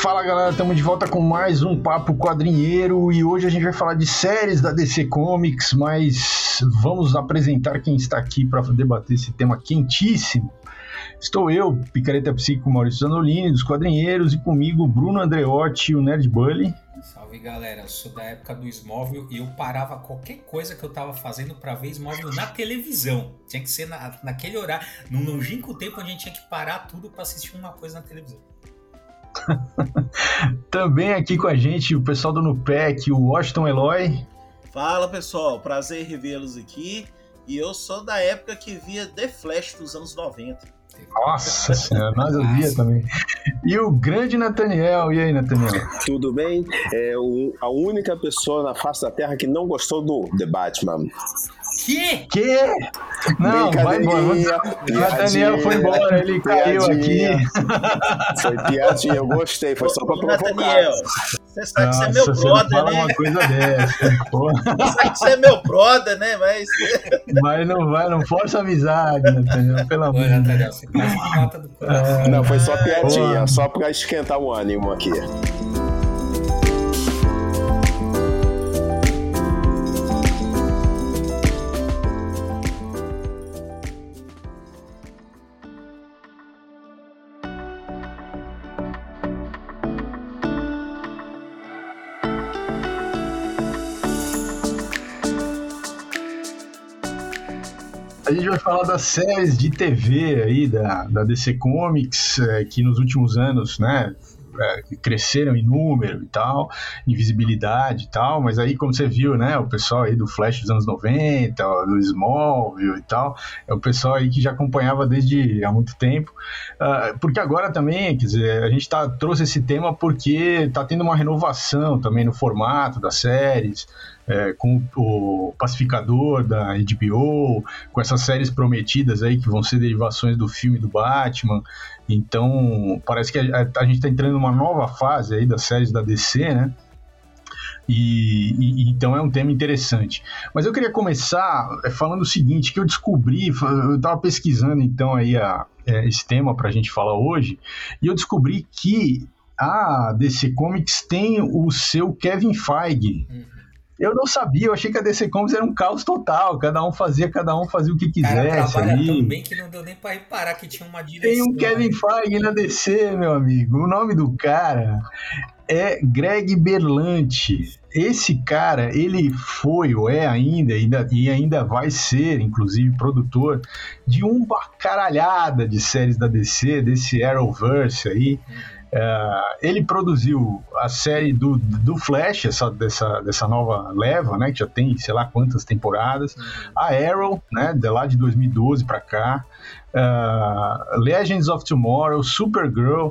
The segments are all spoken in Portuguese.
Fala galera, estamos de volta com mais um Papo Quadrinheiro e hoje a gente vai falar de séries da DC Comics, mas vamos apresentar quem está aqui para debater esse tema quentíssimo. Estou eu, Picareta Psíquico Maurício Zanolini, dos Quadrinheiros, e comigo Bruno Andreotti, o Nerd Bully. Salve galera, eu sou da época do Smóvel e eu parava qualquer coisa que eu tava fazendo para ver Smóvel na televisão. Tinha que ser na, naquele horário, no longínquo tempo onde a gente tinha que parar tudo para assistir uma coisa na televisão. Também aqui com a gente o pessoal do Nupec, o Washington Eloy. Fala pessoal, prazer revê-los aqui. E eu sou da época que via The Flash dos anos 90. Nossa senhora, nós ouvia também. E o grande Nathaniel, e aí, Nathaniel? Tudo bem? É o, a única pessoa na face da Terra que não gostou do The Batman. Que? Que? Não, vai embora. Nathaniel foi embora, ele caiu aqui. Foi piadinha, eu gostei, foi só pra provocar. Nathaniel, você sabe que você é meu brother, né? Uma coisa dessa, você sabe que você é meu brother, né? Mas. Mas não vai, não força a amizade, Nathaniel, pelo amor de Deus. Não, foi só piadinha, só pra esquentar o ânimo aqui. A gente vai falar das séries de TV aí da, da DC Comics, é, que nos últimos anos, né, é, cresceram em número e tal, em visibilidade e tal, mas aí, como você viu, né, o pessoal aí do Flash dos anos 90, do Smallville e tal, é o pessoal aí que já acompanhava desde há muito tempo, uh, porque agora também, quer dizer, a gente tá, trouxe esse tema porque tá tendo uma renovação também no formato das séries, é, com o Pacificador da HBO, com essas séries prometidas aí que vão ser derivações do filme do Batman. Então, parece que a, a gente está entrando numa nova fase aí das séries da DC, né? E, e, então é um tema interessante. Mas eu queria começar é, falando o seguinte, que eu descobri, eu estava pesquisando então aí a, é, esse tema para a gente falar hoje, e eu descobri que a DC Comics tem o seu Kevin Feige. Uhum eu não sabia, eu achei que a DC Comics era um caos total. Cada um fazia, cada um fazia o que quisesse. Cara, ali. tão bem que não deu nem pra reparar que tinha uma direção. Tem um Kevin Feige na DC, meu amigo. O nome do cara é Greg Berlanti. Esse cara, ele foi ou é ainda, ainda e ainda vai ser, inclusive, produtor de uma caralhada de séries da DC, desse Arrowverse aí. Uhum é, ele produziu a série do, do Flash, essa, dessa, dessa nova leva, né? Que já tem sei lá quantas temporadas. Uhum. A Arrow, né? De lá de 2012 para cá. Uh, Legends of Tomorrow, Supergirl.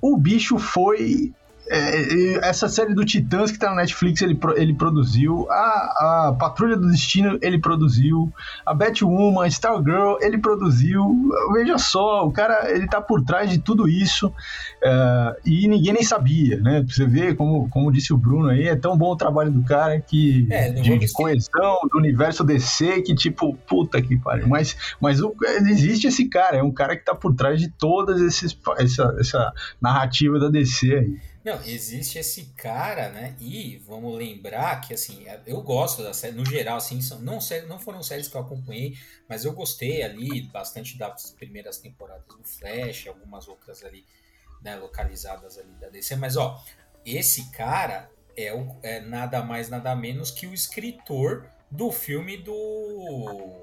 O bicho foi é, essa série do Titãs que tá na Netflix ele, ele produziu, a, a Patrulha do Destino ele produziu, a Batwoman, Stargirl ele produziu. Veja só, o cara ele tá por trás de tudo isso uh, e ninguém nem sabia, né? Pra você ver, como, como disse o Bruno aí, é tão bom o trabalho do cara que é, de, de coesão do universo DC que tipo, puta que pariu. Mas, mas o, existe esse cara, é um cara que tá por trás de todas esses, essa, essa narrativa da DC aí. Não, existe esse cara, né? E vamos lembrar que, assim, eu gosto da série, no geral, assim, são, não, não foram séries que eu acompanhei, mas eu gostei ali bastante das primeiras temporadas do Flash, algumas outras ali, né, localizadas ali da DC. Mas, ó, esse cara é, o, é nada mais, nada menos que o escritor do filme do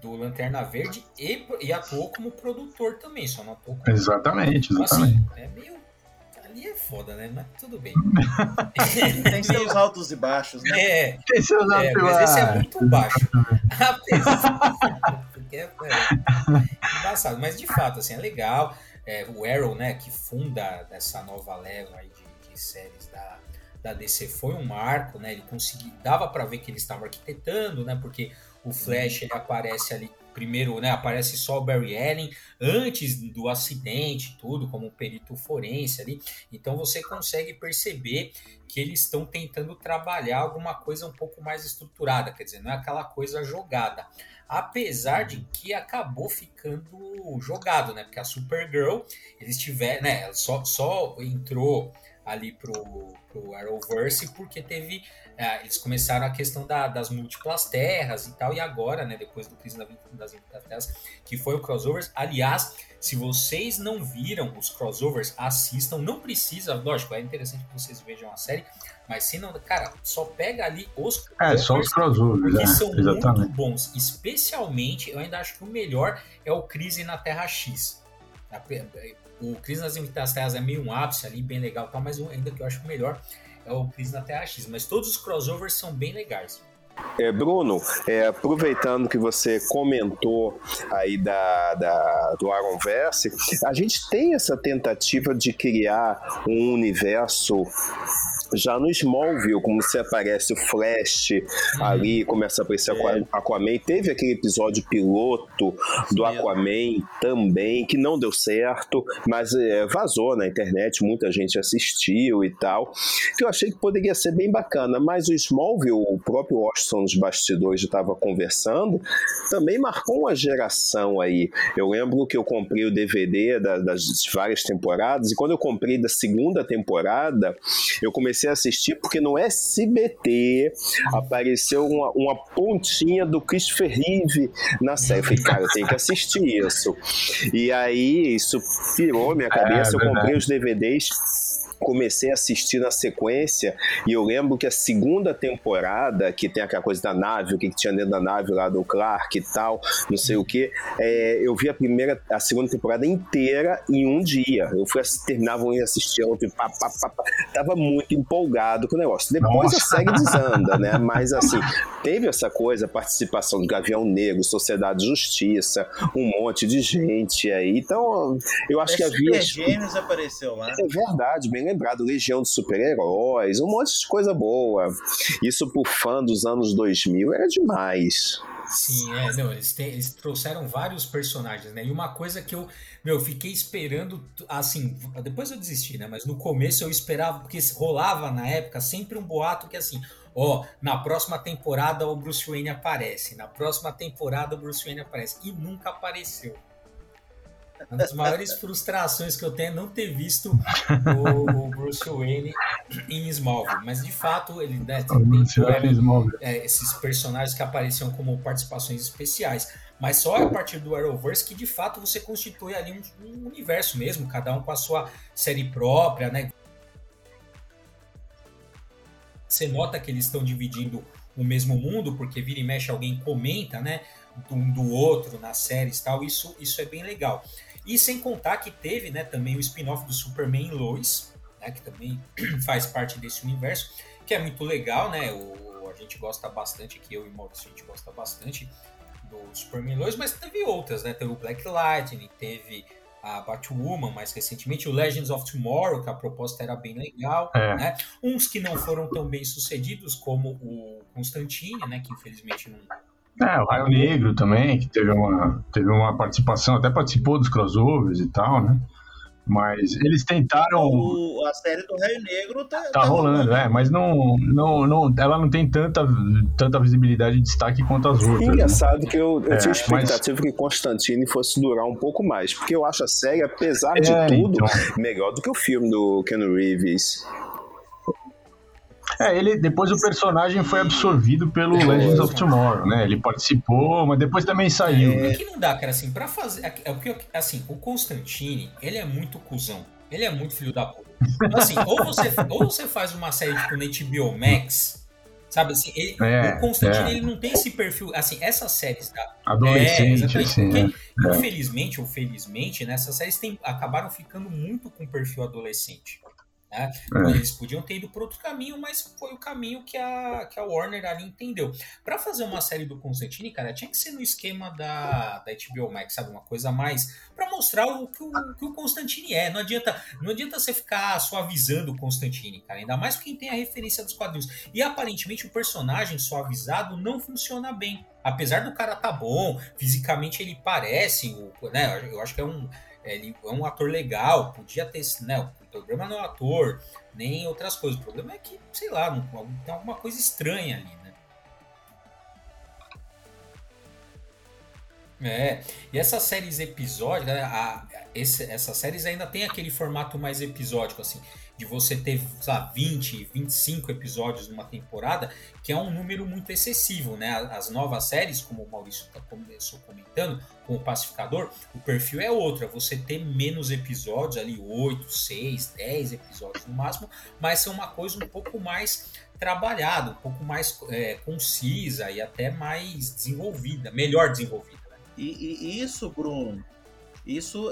do Lanterna Verde e, e atuou como produtor também, só não atuou como Exatamente, então, assim, exatamente. Assim, é meio ali é foda, né? Mas tudo bem. Tem seus altos e baixos, né? É. Tem seus altos é, e baixos. Mas esse é muito baixo. Porque é, é engraçado. Mas de fato, assim, é legal. É, o Arrow, né, que funda essa nova leva aí de, de séries da, da DC foi um marco, né? Ele conseguiu, dava para ver que eles estavam arquitetando, né? Porque o Flash ele aparece ali primeiro, né, aparece só o Barry Allen antes do acidente, tudo como perito forense ali. Então você consegue perceber que eles estão tentando trabalhar alguma coisa um pouco mais estruturada, quer dizer, não é aquela coisa jogada. Apesar de que acabou ficando jogado, né? Porque a Supergirl, eles tiveram, né? Só, só entrou ali pro, pro Arrowverse porque teve é, eles começaram a questão da, das múltiplas terras e tal, e agora, né, depois do Crise das Infinitas Terras, que foi o crossovers. Aliás, se vocês não viram os crossovers, assistam. Não precisa, lógico, é interessante que vocês vejam a série, mas se não, cara, só pega ali os É, só os crossovers, que é, são exatamente. muito bons. Especialmente, eu ainda acho que o melhor é o Crise na Terra X. O Crise nas Infinitas Terras é meio um ápice ali, bem legal, tal, mas ainda que eu acho melhor é o Crise na Terra X. Mas todos os crossovers são bem legais. É, Bruno, é, aproveitando que você comentou aí da, da, do Aronverse, a gente tem essa tentativa de criar um universo já no Smallville, como se aparece o Flash ali, começa a aparecer É. Aquaman. Teve aquele episódio piloto do Aquaman também, que não deu certo, mas é, vazou na internet, muita gente assistiu e tal. Que eu achei que poderia ser bem bacana, mas o Smallville, o próprio Washington nos bastidores estava conversando, também marcou uma geração aí. Eu lembro que eu comprei o DVD da- das várias temporadas, e quando eu comprei da segunda temporada, eu comecei a assistir porque no SBT apareceu uma, uma pontinha do Christopher Reeve na série. Eu falei, cara, eu tenho que assistir isso. E aí isso pirou minha cabeça, eu verdade. comprei os DVDs comecei a assistir na sequência e eu lembro que a segunda temporada, que tem aquela coisa da nave, o que, que tinha dentro da nave lá do Clark e tal, não sei o que, eu vi a primeira, a segunda temporada inteira em um dia. Eu fui terminava um e assistia outro, e pá, pá, pá, pá. tava muito empolgado com o negócio. Depois Nossa. a série desanda, né? Mas assim, teve essa coisa, a participação do Gavião Negro, Sociedade de Justiça, um monte de gente aí. Então, eu acho que havia. Super Gêmeos apareceu lá. É verdade, bem lembrado. Legião de super-heróis, um monte de coisa boa. Isso pro fã dos anos 2000 era demais. Sim, é, não, eles, têm- eles trouxeram vários personagens, né? E uma coisa que eu, meu, fiquei esperando, assim, depois eu desisti, né? Mas no começo eu esperava, porque rolava na época sempre um boato que assim, ó, na próxima temporada o Bruce Wayne aparece, na próxima temporada o Bruce Wayne aparece, e nunca apareceu. Uma das maiores frustrações que eu tenho é não ter visto o, o Bruce Wayne em Smallville, mas de fato ele né, tem, tem é, esses personagens que apareciam como participações especiais. Mas só a partir do Arrowverse que de fato você constitui ali um, um universo mesmo, cada um com a sua série própria, né? Você nota que eles estão dividindo o mesmo mundo, porque vira e mexe alguém comenta, né? Um do outro nas séries e tal. Isso, isso é bem legal. E sem contar que teve né, também o spin-off do Superman Lois, né, que também faz parte desse universo, que é muito legal, né? O, a gente gosta bastante aqui, eu e o Maurício, a gente gosta bastante do Superman Lois, mas teve outras, né? Teve o Black Lightning, teve a Batwoman mais recentemente, o Legends of Tomorrow, que a proposta era bem legal, É. né? Uns que não foram tão bem sucedidos, como o Constantine, né? Que infelizmente não, É, o Raio Negro também, que teve uma, teve uma participação, até participou dos crossovers e tal, né? Mas eles tentaram. O- a série do Raio Negro tá, Tá rolando, é, mas não, não, não, ela não tem tanta, tanta visibilidade e destaque quanto as outras. né? Engraçado que eu, eu É, tinha mas- expectativa que Constantine fosse durar um pouco mais, porque eu acho a série, apesar de É, tudo, então. melhor do que o filme do Ken Reeves. É, ele, depois o personagem foi absorvido pelo Legends of Tomorrow, né? Ele participou, mas depois também saiu. né? É que não dá, cara, assim, pra fazer. É é porque, assim, o Constantine, ele é muito cuzão. Ele é muito filho da puta. Então, assim, ou você, ou você faz uma série tipo na HBO Max, sabe assim, ele- É, o Constantine, é. ele não tem esse perfil. Assim, essas séries da. Adolescente, exatamente, assim, né? porque, Infelizmente ou felizmente, né, essas séries têm, acabaram ficando muito com perfil adolescente. Né? É. Eles podiam ter ido para outro caminho, mas foi o caminho que a, que a Warner ali entendeu. Para fazer uma série do Constantine, cara, tinha que ser no esquema da, da HBO Max, sabe? Uma coisa mais para mostrar o que, o que o Constantine é. Não adianta, não adianta você ficar suavizando o Constantine, cara. Ainda mais quem tem a referência dos quadrinhos. E aparentemente o personagem suavizado não funciona bem. Apesar do cara tá bom, fisicamente ele parece, né? Eu acho que é um ele é um ator legal, podia ter. Né, o problema não é o ator, nem outras coisas. O problema é que, sei lá, tem alguma coisa estranha ali, É, e essas séries episódicas, né, a, esse, essas séries ainda tem aquele formato mais episódico, assim de você ter, sei lá, 20, 25 episódios numa temporada, que é um número muito excessivo, né? As novas séries, como o Maurício tá começou comentando, com o Pacificador, o perfil é outro, é você ter menos episódios, ali 8, 6, 10 episódios no máximo, mas ser uma coisa um pouco mais trabalhada, um pouco mais é, concisa e até mais desenvolvida, melhor desenvolvida. E, e, isso, Bruno, isso,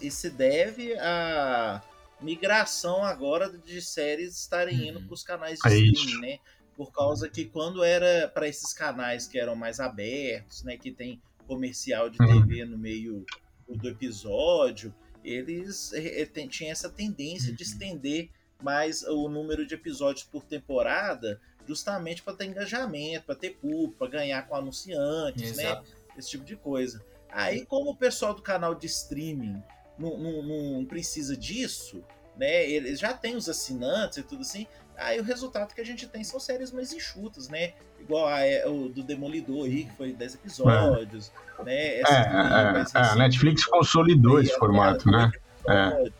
isso se deve a migração agora de séries estarem indo uhum. para os canais de é streaming, né? Por causa que quando era para esses canais que eram mais abertos, né, que tem comercial de TV uhum. no meio do episódio, eles eh, eh, tinham essa tendência de uhum. estender mais o número de episódios por temporada, justamente para ter engajamento, para ter público, para ganhar com anunciantes, né? Exato. né? Esse tipo de coisa. Aí, como o pessoal do canal de streaming não, não, não precisa disso, né? Eles já têm os assinantes e tudo assim. Aí o resultado que a gente tem são séries mais enxutas, né? Igual a, é, o do Demolidor aí, que foi 10 episódios, é. né? é, é, é, a Netflix consolidou esse formato, né? É.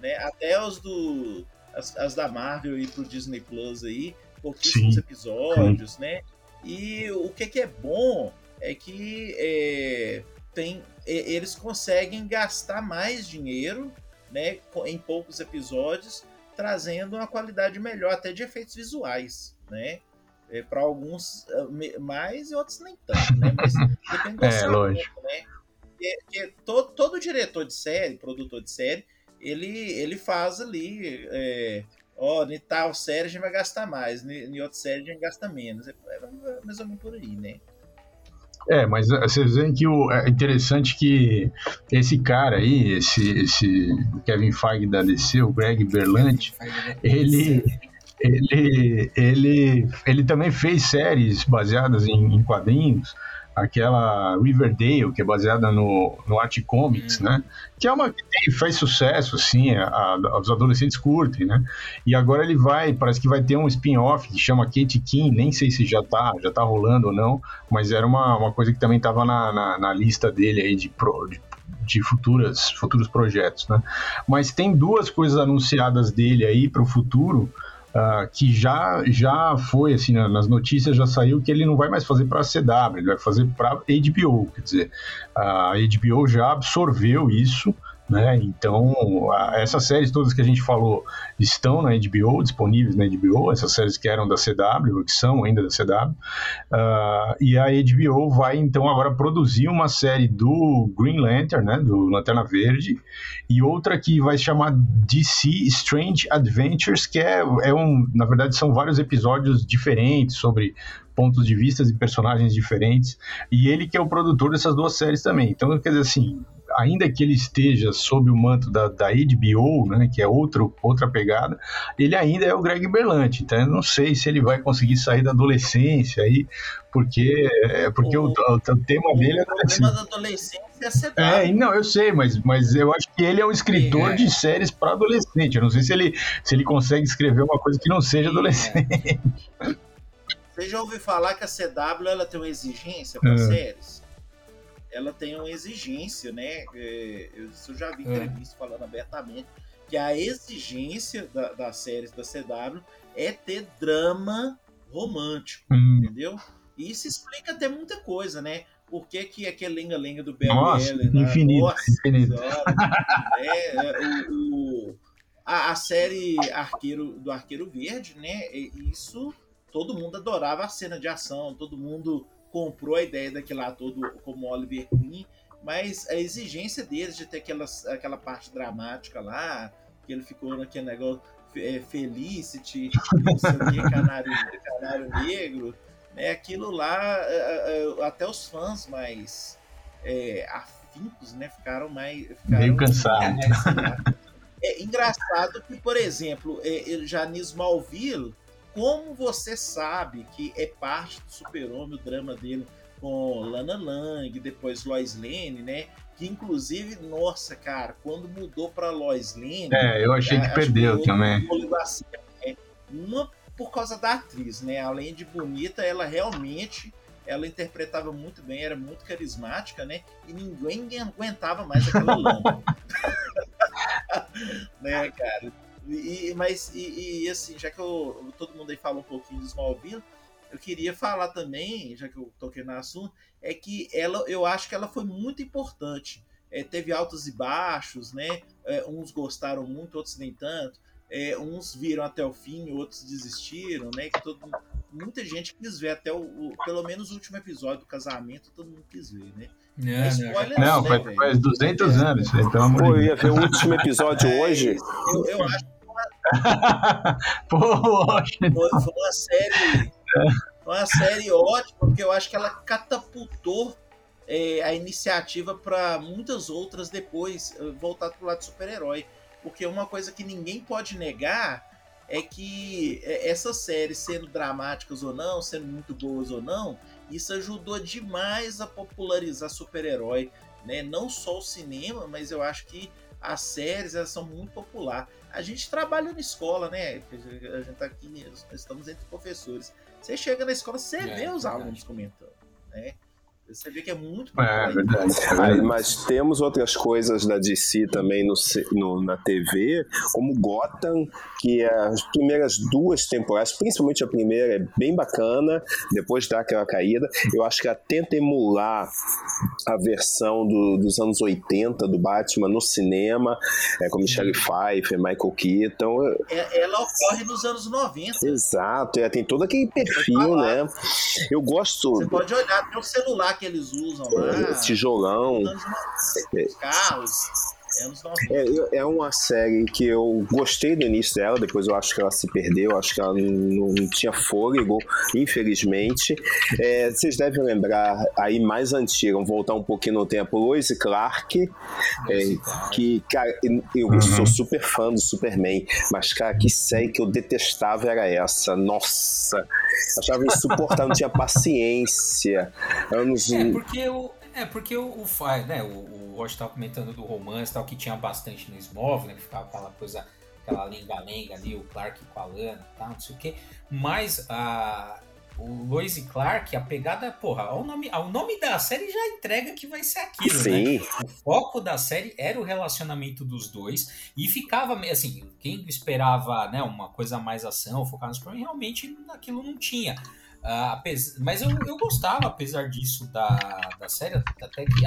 né? Até os do. As, as, da Marvel e pro Disney Plus aí, pouquíssimos sim, episódios, sim. né? E o que, que é bom é que é, tem, eles conseguem gastar mais dinheiro né, em poucos episódios, trazendo uma qualidade melhor, até de efeitos visuais, né? É, para alguns eh, mais e outros nem tanto, né? Mas depende do é, lógico. né? Porque, porque todo, todo diretor de série, produtor de série, ele, ele faz ali, é, ó, em tal série a gente vai gastar mais, em outra série a gente gasta menos. É, é mais ou menos por aí, né? É, mas eh, vocês veem que o, é interessante que esse cara aí, esse, esse Kevin Feige da DC, o Greg Berlanti, ele, ele, ele, ele também fez séries baseadas em, em quadrinhos aquela Riverdale, que é baseada no, no Art Comics, hum. né? Que é uma que tem, faz sucesso, assim, a, a, os adolescentes curtem, né? E agora ele vai, parece que vai ter um spin-off que chama Kate King, nem sei se já tá, já tá rolando ou não, mas era uma, uma coisa que também tava na, na, na lista dele aí de, pro, de de futuras, futuros projetos, né? Mas tem duas coisas anunciadas dele aí para o futuro uh, que já, já foi, assim, nas notícias já saiu que ele não vai mais fazer para a CW, ele vai fazer para HBO, quer dizer, a HBO já absorveu isso, né? Então, essas séries todas que a gente falou estão na HBO, disponíveis na HBO, essas séries que eram da CW, que são ainda da CW, uh, e a HBO vai então agora produzir uma série do Green Lantern, né, do Lanterna Verde, e outra que vai se chamar DC Strange Adventures, que é, é um, na verdade são vários episódios diferentes sobre pontos de vista e personagens diferentes, e ele que é o produtor dessas duas séries também. Então, quer dizer assim, ainda que ele esteja sob o manto da, da HBO, né, que é outro, outra pegada, ele ainda é o Greg Berlanti. Então eu não sei se ele vai conseguir sair da adolescência aí, porque, é, porque o, o, o, o tema dele é. O tema da adolescência é ser É, não, eu sei, mas, mas eu acho que ele é um escritor é. de séries para adolescente. Eu não sei se ele, se ele consegue escrever uma coisa que não seja adolescente. Você já ouviu falar que a CW ela tem uma exigência para é. séries? Ela tem uma exigência, né? É, eu, eu já vi é. entrevista falando abertamente que a exigência da, das séries da CW é ter drama romântico, hum. entendeu? E isso explica até muita coisa, né? Por que, que aquele lenga-lenga do Barry Nossa, Allen... Infinito, nossa, infinito. É, é, o, o, a, a, série Arqueiro do Arqueiro Verde, né? Isso todo mundo adorava a cena de ação, todo mundo comprou a ideia daquele ator do, como Oliver Queen, mas a exigência deles de ter aquela, aquela parte dramática lá, que ele ficou naquele negócio é, Felicity, não sei o que, Canário, Canário Negro, né? Aquilo lá, é, é, até os fãs mais é, afincos, né? Ficaram mais. Ficaram, Meio cansados. É, engraçado que, por exemplo, é, já em Smallville, como você sabe que é parte do Super-Homem, o drama dele com Lana Lang, depois Lois Lane, né? Que inclusive, nossa, cara, quando mudou para Lois Lane. É, eu achei que perdeu que também. Né? Uma por causa da atriz, né? Além de bonita, ela realmente ela interpretava muito bem, era muito carismática, né? E ninguém aguentava mais aquela lama. né, cara? E, mas, e, e, assim, já que eu, todo mundo aí falou um pouquinho de Smallville, eu queria falar também, já que eu toquei no assunto, é que ela, eu acho que ela foi muito importante. É, teve altos e baixos, né? É, uns gostaram muito, outros nem tanto. É, uns viram até o fim, outros desistiram, né? Que todo, muita gente quis ver até o, o, pelo menos o último episódio do casamento, todo mundo quis ver, né? Não, é spoiler, não, né, faz, faz 200 anos. Então, Pô, eu ia ver o último episódio é, hoje. Eu, eu acho uma... Foi, foi uma série uma série ótima, porque eu acho que ela catapultou é, a iniciativa para muitas outras depois eh, voltar para o lado super-herói. Porque uma coisa que ninguém pode negar é que é, essas séries, sendo dramáticas ou não, sendo muito boas ou não, isso ajudou demais a popularizar super-herói. Né? Não só o cinema, mas eu acho que as séries elas são muito populares. A gente trabalha na escola, né? A gente tá aqui, estamos entre professores. Você chega na escola, você é, vê os alunos comentando, né? Você vê que é muito é, verdade. Aí, mas temos outras coisas da DC também no, no, na TV, como Gotham, que é as primeiras duas temporadas, principalmente a primeira, é bem bacana, depois dá aquela caída. Eu acho que ela tenta emular a versão do, dos anos 80 do Batman no cinema, é, com Michelle Pfeiffer, Michael Keaton. É, ela ocorre nos anos 90. Exato, é, tem todo aquele perfil, né? Eu gosto. Você pode olhar, tem o celular que eles usam lá. Tijolão. Carros. É, é uma série que eu gostei do início dela, depois eu acho que ela se perdeu, acho que ela não, não tinha fôlego, infelizmente. É, vocês devem lembrar aí mais antiga, vamos voltar um pouquinho no tempo, Lois Clark, é, que, cara, eu uhum. sou super fã do Superman, mas, cara, que série que eu detestava era essa. Nossa, achava insuportável, não tinha paciência. Anos... É, porque eu é, porque o, o, né, o, o Rocha estava comentando do romance tal, que tinha bastante no Smóvel, né? Que ficava aquela coisa, aquela lenga-lenga ali, o Clark com a Lana e tal, não sei o quê. Mas a, o Lois e Clark, a pegada, porra, o nome, nome da série já entrega que vai ser aquilo, né? Sim. né? O foco da série era o relacionamento dos dois e ficava meio assim, quem esperava, né, uma coisa mais ação, focar nos problemas, realmente aquilo não tinha. Uh, mas eu, eu gostava, apesar disso, da, da série, até que,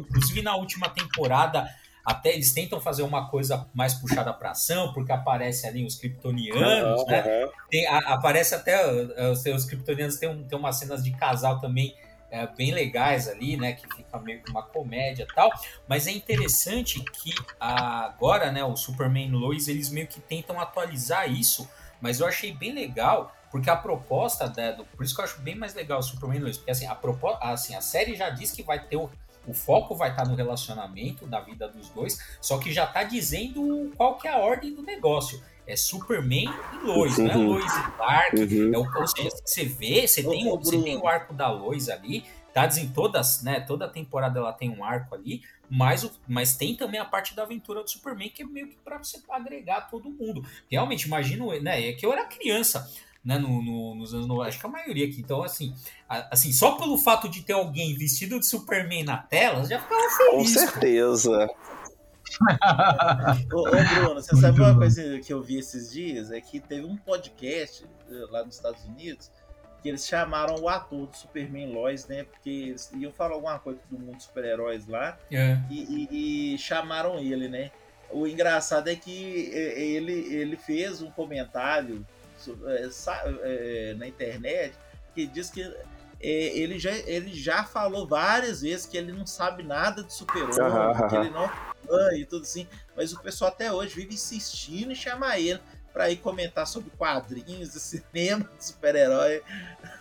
inclusive na última temporada, até eles tentam fazer uma coisa mais puxada para ação, porque aparece ali os kryptonianos, uhum, né? Uhum. Tem, a, aparece até os, os kryptonianos tem, um, tem umas cenas de casal também é, bem legais ali, né? Que fica meio que uma comédia e tal. Mas é interessante que agora, né, o Superman Lois, eles meio que tentam atualizar isso, mas eu achei bem legal porque a proposta, né, do, por isso que eu acho bem mais legal o Superman 2, porque assim, a, proposta, assim, a série já diz que vai ter o, o foco vai estar no relacionamento da vida dos dois, só que já está dizendo qual que é a ordem do negócio. É Superman e Lois, uhum. não é Lois e Clark. Uhum. É o, ou seja, você vê, você tem, você tem o arco da Lois ali, tá dizendo todas, né? Toda temporada ela tem um arco ali, mas, o, mas tem também a parte da aventura do Superman, que é meio que para você agregar todo mundo. Realmente, imagino, né? É que eu era criança né, no, no, nos anos 90, acho que a maioria aqui. Então, assim, a, assim, só pelo fato de ter alguém vestido de Superman na tela, já ficava feliz. Com certeza. ô, ô, Bruno, você Muito sabe uma bom. coisa que eu vi esses dias? É que teve um podcast eh, lá nos Estados Unidos que eles chamaram o ator do Superman Lois, né? Porque eles iam falar alguma coisa do mundo super-heróis lá é. e, e, e, chamaram ele, né? O engraçado é que eh, ele, ele fez um comentário é, é, na internet que diz que é, ele, já, ele já falou várias vezes que ele não sabe nada de super-homem, que ele não é e tudo assim, mas o pessoal até hoje vive insistindo em chamar ele para ir comentar sobre quadrinhos, cinema de super-herói.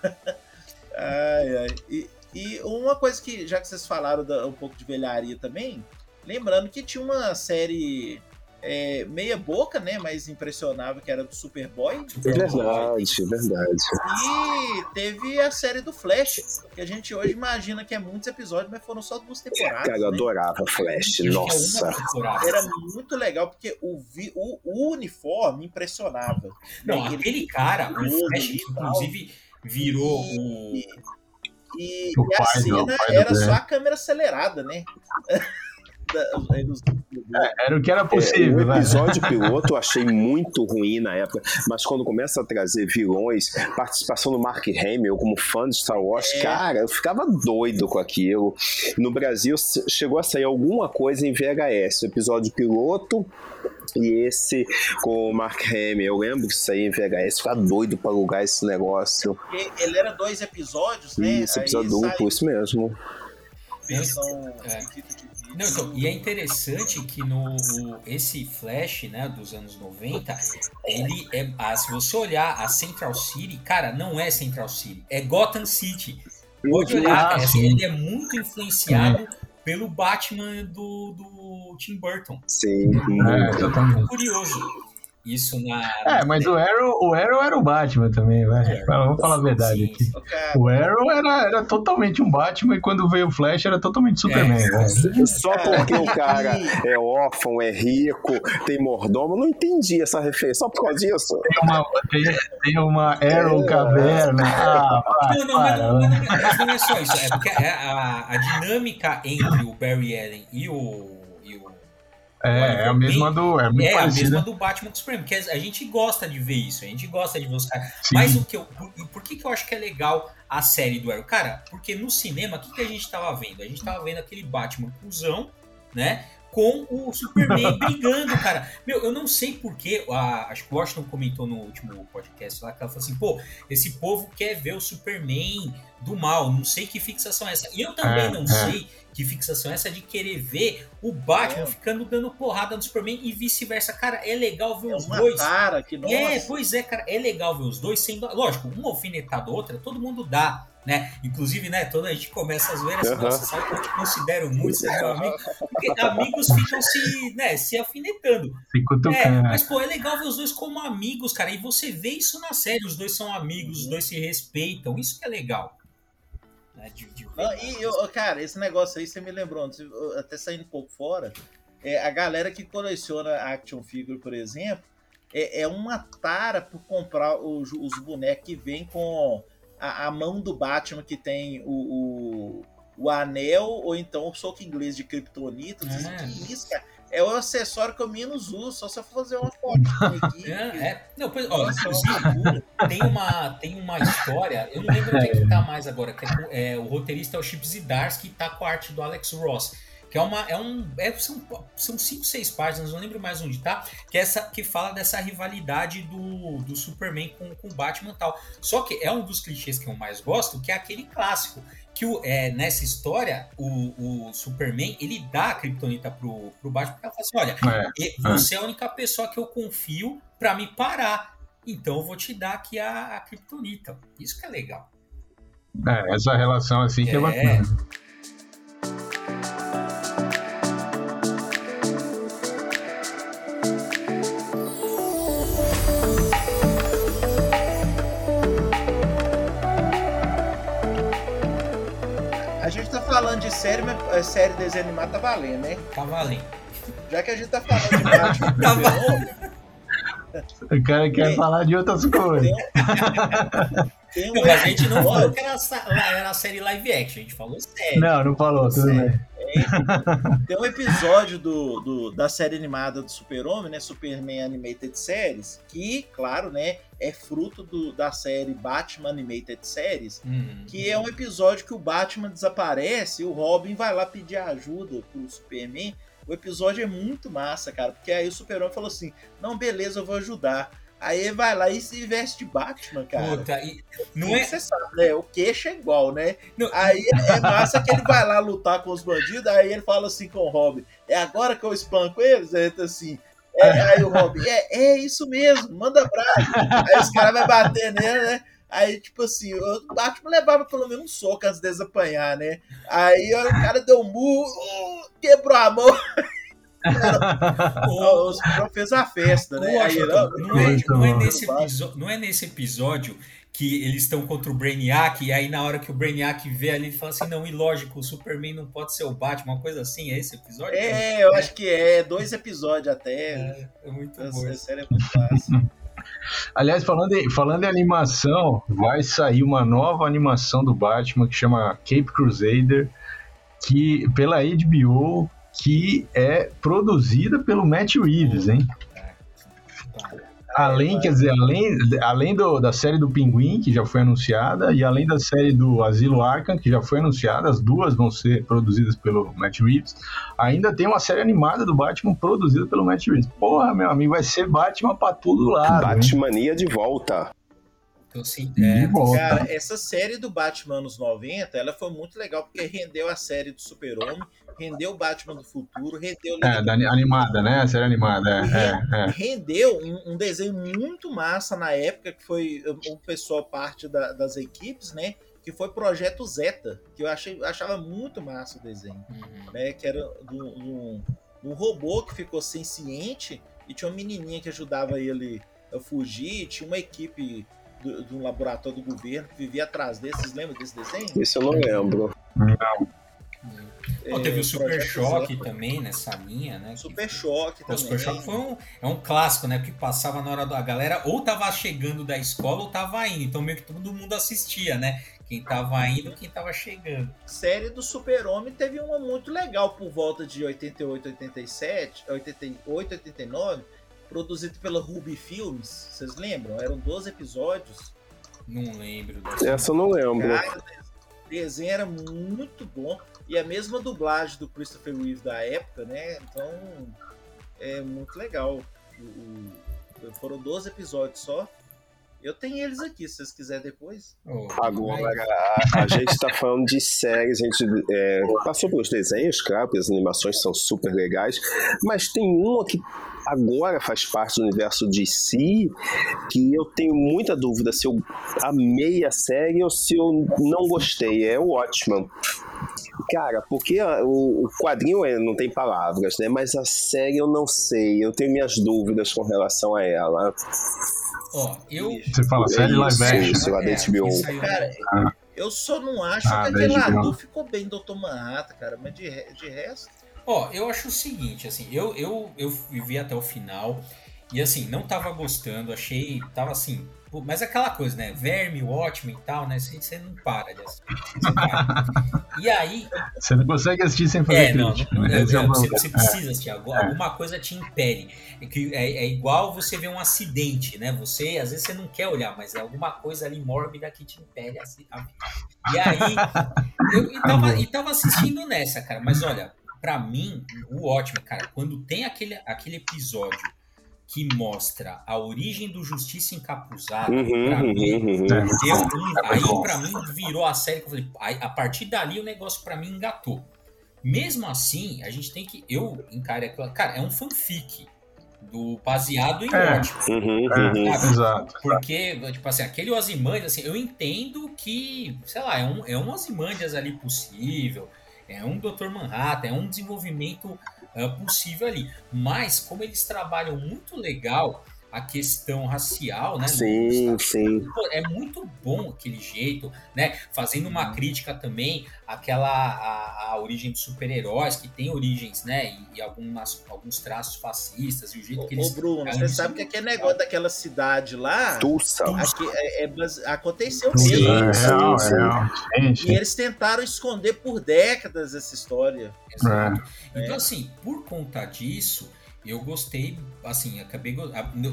ai, ai. E, e, uma coisa que, já que vocês falaram da, um pouco de velharia também, lembrando que tinha uma série é, meia boca, né? Mas impressionável, que era do Superboy. Verdade, verdade. E teve a série do Flash, que a gente hoje imagina que é muitos episódios, mas foram só duas temporadas. Cara, eu né? adorava Flash, nossa. Era muito legal, porque o, vi, o, o uniforme impressionava. Não, né? aquele cara, o Flash, inclusive, virou o. E, e a cena era só a câmera acelerada, né? É, era o que era possível. É, o episódio né? piloto eu achei muito ruim na época, mas quando começa a trazer vilões, participação do Mark Hamill como fã de Star Wars, é. cara, eu ficava doido com aquilo. No Brasil chegou a sair alguma coisa em VHS, o episódio piloto e esse com o Mark Hamill, eu lembro que isso aí em VHS, ficava doido pra alugar esse negócio. Ele era dois episódios, né? Isso, episódio duplo, isso mesmo. Versão é. Não, então, e é interessante que no o, esse Flash, né, dos anos 90, ele é. Ah, se você olhar a Central City, cara, não é Central City, é Gotham City. Pode olhar, ele é muito influenciado é. pelo Batman do, do Tim Burton. Sim, é, curioso isso na. É, mas o Arrow, o Arrow era o Batman também, velho. É, Vamos falar a verdade sim, aqui. O Arrow era, era totalmente um Batman e quando veio o Flash era totalmente Superman, é, Só porque o cara é órfão, é rico, tem mordomo, não entendi essa referência. Só por causa disso. Tem uma, tem, tem uma Arrow é, caverna. Ah, não, não, mas, não, mas não é só isso. É porque é a, a dinâmica entre o Barry Allen e o é, é a mesma do. É, é a mesma do Batman com o Superman, porque a gente gosta de ver isso, a gente gosta de ver os caras. Mas o que eu. Por, por, que, que eu acho que é legal a série do Arrow? Cara, porque no cinema, o que, que a gente tava vendo? A gente tava vendo aquele Batman cuzão, né? Com o Superman brigando, cara. Meu, eu não sei porquê. Acho que o Washington comentou no último podcast lá que ela falou assim: pô, esse povo quer ver o Superman do mal. Não sei que fixação é essa. E eu também é, não é. sei que fixação é essa de querer ver o Batman é. ficando dando porrada no Superman e vice-versa. Cara, é legal ver é os dois. Cara, que nossa. É, pois é, cara, é legal ver os dois sendo. Lógico, um alfinetado outra, todo mundo dá. Né? Inclusive, né, toda a gente começa a zoeira assim, uhum. nossa, sabe que eu te considero muito, você é meu amigo? Porque amigos ficam se, né, se alfinetando. É, mas, pô, é legal ver os dois como amigos, cara, e você vê isso na série, os dois são amigos, os dois se respeitam, isso que é legal. Né, de, de Não, e eu, cara, esse negócio aí você me lembrou, até saindo um pouco fora, é, a galera que coleciona action figure, por exemplo, é, é uma tara por comprar os, os bonecos que vem com a, a, mão do Batman que tem o, o, o, anel ou então o soco inglês de Kryptonita. É. Que isso, cara? É o acessório que eu menos uso, só se eu fazer uma foto aqui. É, é. Não, pois, ó, inclusive, tem uma, tem uma história, eu não lembro onde é que tá mais agora, que é, é, o roteirista é o Chip Zdarsky, que tá com a arte do Alex Ross. Que é uma. É um, é, são, são cinco, seis páginas, não lembro mais onde tá. Que, é essa, que fala dessa rivalidade do, do Superman com, com o Batman e tal. Só que é um dos clichês que eu mais gosto, que é aquele clássico que o, é, nessa história, o, o, Superman, ele dá a Kryptonita pro, pro Batman, porque ela fala assim, olha, é, você é. é a única pessoa que eu confio para me parar, então eu vou te dar aqui a, a Kryptonita. Isso que é legal. É, essa relação assim que é, é bacana. Falando de série, mas a série desenho animado tá valendo, né? Tá valendo. Já que a gente tá falando de Batman tá valendo. O cara quer tem, falar de outras coisas. Tem, tem um a gente não falou que era, era a série live action, a gente falou série. Não, não falou, tudo bem. Tem um episódio do, do, da série animada do Super-Homem, né? Superman Animated Series, que, claro, né? É fruto do, da série Batman Animated Series, uhum. que é um episódio que o Batman desaparece e o Robin vai lá pedir ajuda pro Superman. O episódio é muito massa, cara, porque aí o Super-Homem falou assim: Não, beleza, eu vou ajudar. Aí vai lá e se veste de Batman, cara. Puta, e não é... Você sabe, né? O queixo é igual, né? Não... Aí é massa que ele vai lá lutar com os bandidos, aí ele fala assim com o Robin, é agora que eu espanco eles? Aí ele tá assim, É, aí o Robin, é, é isso mesmo, manda abraço. Aí os caras vão bater nele, né? Aí, tipo assim, o Batman levava pelo menos um soco antes deles apanhar, né? Aí o cara deu um murro, quebrou a mão. o Superman fez a festa, né? Aí, não, não, é, não, é nesse episódio, não é nesse episódio que eles estão contra o Brainiac, e aí na hora que o Brainiac vê ali, ele fala assim, não, ilógico, o Superman não pode ser o Batman, uma coisa assim, é esse episódio? É, eu acho que é, dois episódios até. É, é muito bom. Essa série é muito fácil. Aliás, falando em, falando em animação, vai sair uma nova animação do Batman que chama Cape Crusader, que pela HBO, que é produzida pelo Matt Reeves, hein? Além, quer dizer, além, além do, da série do Pinguim, que já foi anunciada, e além da série do Asilo Arkham, que já foi anunciada, as duas vão ser produzidas pelo Matt Reeves, ainda tem uma série animada do Batman produzida pelo Matt Reeves. Porra, meu amigo, vai ser Batman pra tudo lado. Batmania de volta. Então, assim, é, cara, essa série do Batman anos 90, ela foi muito legal porque rendeu a série do Super-Homem, rendeu o Batman do Futuro, rendeu... É, da, animada, né? A série animada, é, é, é. Rendeu um, um, desenho muito massa na época, que foi o pessoal parte da, das equipes, né? Que foi Projeto Zeta, que eu achei, achava muito massa o desenho, uhum. né? Que era de um, um robô que ficou senciente e tinha uma menininha que ajudava ele a fugir, tinha uma equipe do, do laboratório do governo que vivia atrás desse. Vocês lembram desse desenho? Isso eu não lembro. Não. É, teve o Super Choque também nessa linha, né? Super Choque também. O Super Choque foi um, é um clássico, né? Porque passava na hora da galera ou tava chegando da escola ou tava indo. Então meio que todo mundo assistia, né? Quem tava indo, quem tava chegando. Série do Super-Homem teve uma muito legal por volta de 88, 87, 88, 89 produzido pela Ruby Films. Vocês lembram? Eram 12 episódios. Não lembro. Essa eu não lembro. Cara, o desenho era muito bom. E a mesma dublagem do Christopher Reeve da época, né? Então é muito legal. O, o, foram 12 episódios só. Eu tenho eles aqui, se vocês quiserem depois. Oh, Agora, a, a gente está falando de séries, a gente é, passou pelos desenhos, claro, porque as animações são super legais, mas tem uma que agora faz parte do universo de si, que eu tenho muita dúvida se eu amei a série ou se eu não gostei. É o Watchman. Cara, porque o, quadrinho é, não tem palavras, né? Mas a série eu não sei. Eu tenho minhas dúvidas com relação a ela. Ó, eu. Você fala série live action? Isso, lá da HBO. Cara, ah. eu só não acho ah, que aquele ator ficou bem, Dr. Manhattan, cara. Mas de, de resto. Ó, eu acho o seguinte, assim, eu, eu, eu vi até o final e assim, não tava gostando, achei, tava assim, mas aquela coisa, né? Verme, Watchmen e tal, né? Você não para de assistir. Para. E aí. Você não consegue assistir sem fazer é, não, crítica. Não, né? não, você, você, precisa assistir. Alguma é. coisa te impele. É, que é, é, igual você ver um acidente, né? Você, às vezes, você não quer olhar, mas é alguma coisa ali mórbida que te impele a, a E aí. Eu e tava, e tava assistindo nessa, cara. Mas olha, para mim, o ótimo, cara, quando tem aquele, aquele episódio que mostra a origem do Justiça Encapuzada, uhum, pra uhum, mim, uhum. deu um, é aí para mim virou a série que eu falei, a partir dali o negócio para mim engatou. Mesmo assim, a gente tem que, eu encaro aquela, cara, é um fanfic do baseado em é. Watchmen. Uhum, uhum, exato. Porque, tipo assim, aquele Ozymandias, assim, eu entendo que, sei lá, é um, é um Ozymandias ali possível, é um Dr. Manhattan, é um desenvolvimento possível ali. Mas, como eles trabalham muito legal a questão racial, né? Sim, sim. Pô, é muito bom aquele jeito, né? Fazendo uma crítica também àquela a, a origem dos super-heróis que tem origens, né? E, e, algumas, alguns traços fascistas e o jeito que eles. Ô, Bruno, você sabe que aquele negócio daquela cidade lá. Tulsa. É, é, aconteceu mesmo. É, real, é real. E eles tentaram esconder por décadas essa história. Exato. É. Então, assim, por conta disso eu gostei, assim, acabei,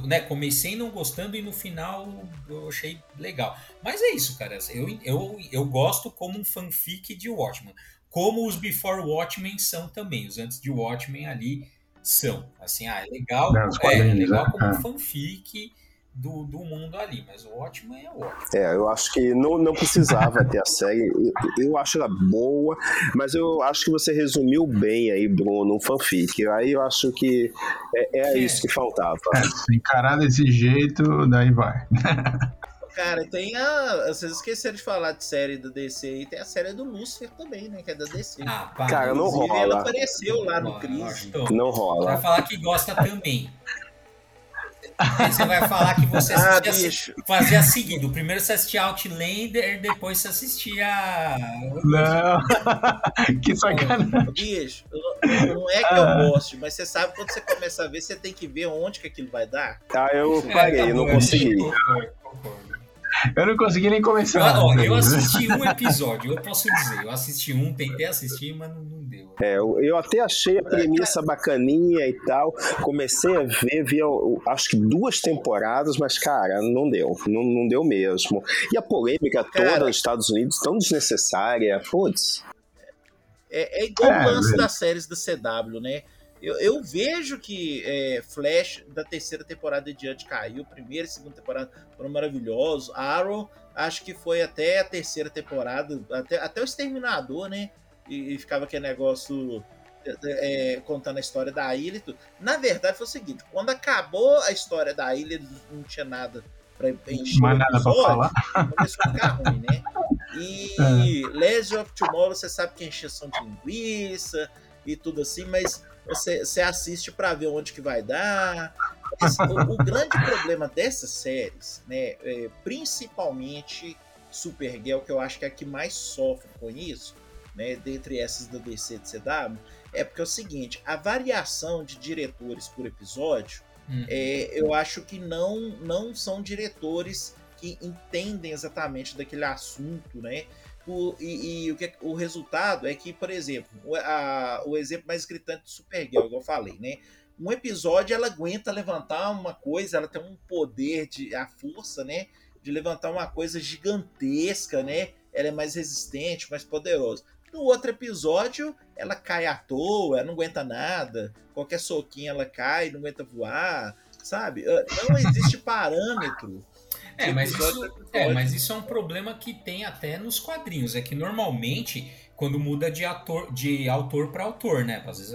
né, comecei não gostando e no final eu achei legal. Mas é isso, cara, eu, eu, eu gosto como um fanfic de Watchmen, como os Before Watchmen são também, os antes de Watchmen ali são, assim, ah, é legal, é, é, legal né? como um é. fanfic, do, do mundo ali, mas o ótimo é ótimo. É, eu acho que não, não precisava ter a série. Eu, eu, acho ela boa, mas eu acho que você resumiu bem aí, Bruno, um fanfic. Aí eu acho que é, é, é. isso que faltava. É, se encarar desse jeito, daí vai. Cara, tem a. Vocês esqueceram de falar de série da DC aí, tem a série do Lucifer também, né? Que é da DC. Ah, pá, Cara, não rola. Ela apareceu lá no Cris. Não rola. Vai falar que gosta também. Aí você vai falar que você ah, assistia, ah, fazia. Primeiro você assistia Outlander, depois você assistia. Não, que sacanagem. Bicho, não é que eu ah. goste, mas você sabe quando você começa a ver, você tem que ver onde que aquilo vai dar. Ah, eu parei, é, tá não consegui. Eu não consegui nem começar. Eu, ó, eu assisti um episódio, eu posso dizer. Eu assisti um, tentei assistir, mas não, não deu. É, eu até achei a premissa bacaninha e tal. Comecei a ver, vi acho que duas temporadas, mas, cara, não deu. Não, não deu mesmo. E a polêmica toda cara, nos Estados Unidos, tão desnecessária. Putz. É, é igual é, o lance das séries da CW, né? Eu, eu vejo que é, Flash da terceira temporada em diante caiu. Primeira e segunda temporada foram maravilhosos. Arrow, acho que foi até a terceira temporada, até, até o Exterminador, né? E, e ficava aquele negócio é, contando a história da ilha e tudo. Na verdade, foi o seguinte: quando acabou a história da ilha, não tinha nada pra encher. Mais nada pra falar. Começou a ficar ruim, né? E é. Legend of Tomorrow, você sabe que é encheção de linguiça e tudo assim, mas você, você assiste para ver onde que vai dar. o, o, grande problema dessas séries, né, é, principalmente Supergirl, que eu acho que é a que mais sofre com isso, né, dentre essas da DC de CW, é porque é o seguinte, a variação de diretores por episódio, uhum. é, eu acho que não, não são diretores que entendem exatamente daquele assunto, né? E, e o, que, é, o resultado é que, por exemplo, o, a, o exemplo mais gritante do Supergirl, igual eu falei, né? Um episódio ela aguenta levantar uma coisa, ela tem um poder de a força, né, de levantar uma coisa gigantesca, né? Ela é mais resistente, mais poderosa. No outro episódio, ela cai à toa, ela não aguenta nada. Qualquer soquinho ela cai, não aguenta voar, sabe? Não existe parâmetro é mas, isso, é, mas isso é um problema que tem até nos quadrinhos. É que normalmente, quando muda de, ator, de autor para autor, né? Às vezes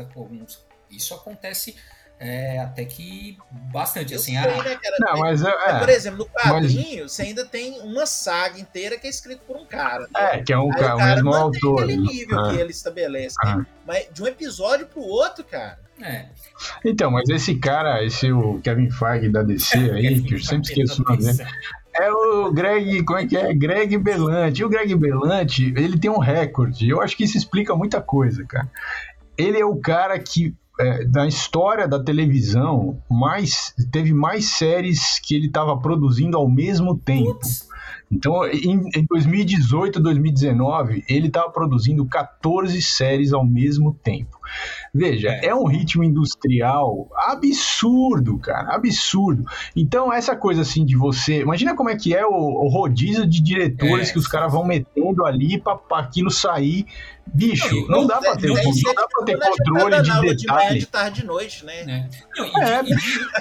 isso acontece é, até que bastante. assim, sei, né, Não, mas, é, é, Por exemplo, no quadrinho, mas... você ainda tem uma saga inteira que é escrita por um cara. Né? É, que é um, cara, o mesmo autor. aquele nível ah. que ele estabelece. Né? Ah. Mas de um episódio pro outro, cara. É. Então, mas esse cara, esse o Kevin Feige da DC aí, que eu sempre esqueço o nome dele. É o Greg, como é que é? Greg Belante. E o Greg Belante, ele tem um recorde. Eu acho que isso explica muita coisa, cara. Ele é o cara que é, da história da televisão, mais teve mais séries que ele estava produzindo ao mesmo tempo. Então, em, em 2018, 2019, ele estava produzindo 14 séries ao mesmo tempo. Veja, é. é. um ritmo industrial absurdo, cara, absurdo. Então, essa coisa assim de você. Imagina como é que é o, o rodízio de diretores é. que os caras vão metendo ali para aquilo sair Bicho, não, não, dá pra ter, não, não dá pra ter controle de detalhe. De tarde de noite, né? É, é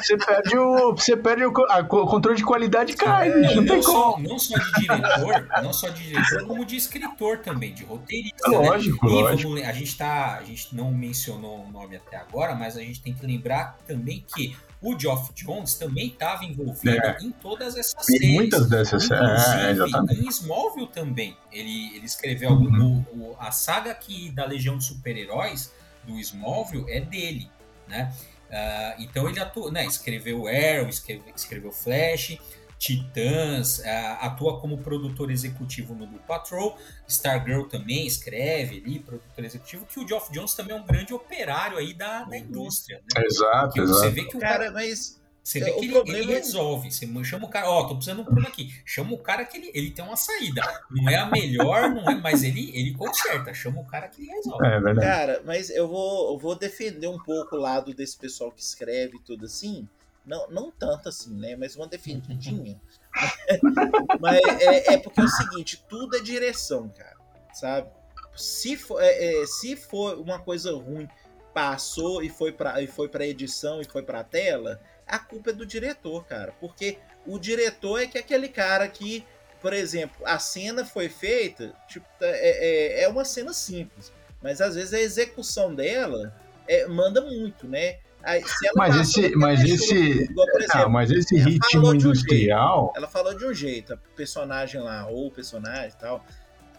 você perde o, você perde o, a, o controle de qualidade cai, é, não, tem só, como. Não só de diretor, não só de diretor, como de escritor também, de roteirista. Lógico, né? lógico. Vamos, a gente tá, a gente não mencionou o nome até agora, mas a gente tem que lembrar também que o Geoff Jones também estava envolvido é. em todas essas séries. Em muitas dessas séries. É, exatamente. Em Smallville também. Ele, ele escreveu uhum. o, o, a saga que, da Legião de Super-Heróis do Smallville é dele, né? Uh, então ele atuou, né, escreveu Arrow, escreveu, escreveu Flash, Titãs, uh, atua como produtor executivo no Blue Patrol, Stargirl também escreve ali, produtor executivo, que o Geoff Jones também é um grande operário aí da, da indústria. Né? Exato, Porque exato. Você vê que o cara, cara mas você vê que ele, ele, é resolve. Você chama o cara, ó, oh, tô precisando de um problema aqui. Chama o cara que ele, ele tem uma saída. Não é a melhor, não é, mas ele, ele conserta. Chama o cara que ele resolve. É verdade. Cara, mas eu vou, eu vou defender um pouco o lado desse pessoal que escreve tudo assim. Não, não tanto assim, né? Mas uma defendidinha. Mas é, é, porque é o seguinte, tudo é direção, cara. Sabe? Se for, é, é, se for uma coisa ruim, passou e foi para e foi para edição e foi para tela, a culpa é do diretor, cara. Porque o diretor é que é aquele cara que, por exemplo, a cena foi feita, tipo, é, é, é uma cena simples, mas às vezes a execução dela é, manda muito, né? Aí, mas, esse, mas, esse, igual, exemplo, não, mas esse ritmo industrial. Um ela falou de um jeito, a personagem lá, ou o personagem e tal.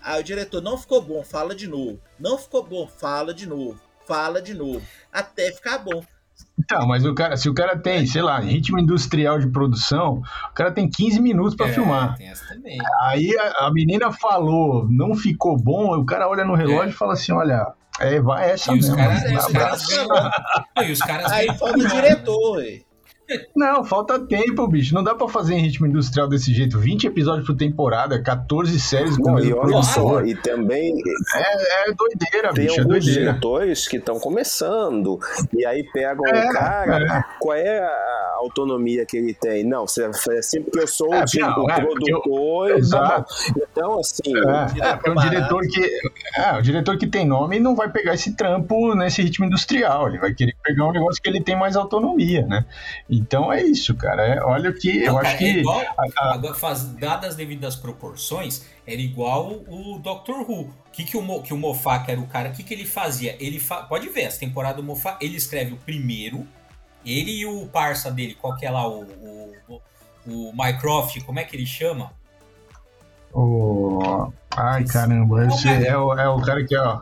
Aí o diretor, não ficou bom, fala de novo. Não ficou bom, fala de novo. Fala de novo. Até ficar bom. Então, mas o cara, se o cara tem, sei lá, ritmo industrial de produção, o cara tem 15 minutos para é, filmar. Aí a, a, menina falou, não ficou bom, o cara olha no relógio é. e fala assim: olha, é, vai essa e mesmo. Os caras, é, os caras, e os caras Aí fala do diretor, né? Não, falta tempo, bicho. Não dá pra fazer em ritmo industrial desse jeito. 20 episódios por temporada, 14 séries com o olha só, e também. É, é doideira, tem bicho. Tem é alguns diretores que estão começando. E aí pegam é, o cara. É. Qual é a autonomia que ele tem? Não, você é sempre que eu sou é, tipo, não, o produtor. Eu, exato. Então, assim. É, o diretor que. É, o diretor que tem nome não vai pegar esse trampo nesse ritmo industrial. Ele vai querer pegar um negócio que ele tem mais autonomia, né? Então é isso, cara. É, olha que eu acho que. É igual, a, a... Faz, dadas as devidas proporções, era igual o Doctor Who. O que, que, o, que o Moffat, que era o cara, o que, que ele fazia? Ele fa... Pode ver, essa temporada do Moffat, ele escreve o primeiro, ele e o parça dele, qual que é lá, o, o, o Mycroft, como é que ele chama? O... Ai, caramba, esse é o, é o cara que ó,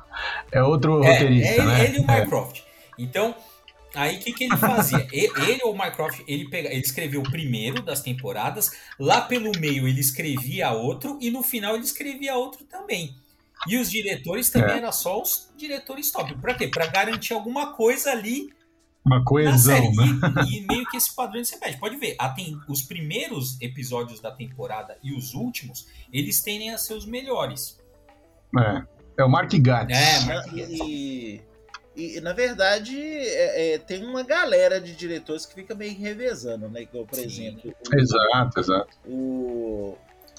é outro é, roteirista, é ele, né? Ele e o é. Mycroft. Então, Aí o que, que ele fazia? ele ou o Mycroft, ele, pega, ele escreveu o primeiro das temporadas, lá pelo meio ele escrevia outro e no final ele escrevia outro também. E os diretores também é. eram só os diretores top. Pra quê? Pra garantir alguma coisa ali uma coesão, né? E, e, meio que esse padrão se repete. Pode ver, tem, os primeiros episódios da temporada e os últimos, eles tendem a ser os melhores. É, é o Mark Gatiss. É, Mark E, e, na verdade, é, é, tem uma galera de diretores que fica meio revezando, né? Igual, por Sim. exemplo. O, exato, exato. O,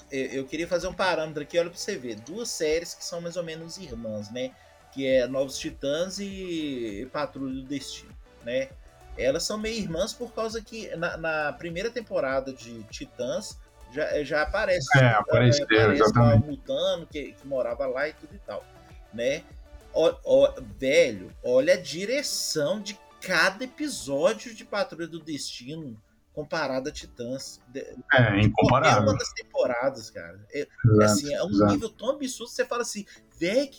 eu queria fazer um parâmetro aqui, olha pra você ver. Duas séries que são mais ou menos irmãs, né? Que é Novos Titãs e Patrulha do Destino, né? Elas são meio irmãs por causa que na, na primeira temporada de Titãs já, já aparece. É, apareceu, é, aparece exatamente. o Mutano que, que morava lá e tudo e tal, né? Ó, ó, velho, olha a direção de cada episódio de Patrulha do Destino comparado a Titãs. É, incomparável. uma das temporadas, cara. É, assim, é um exato. nível tão absurdo você fala assim, velho,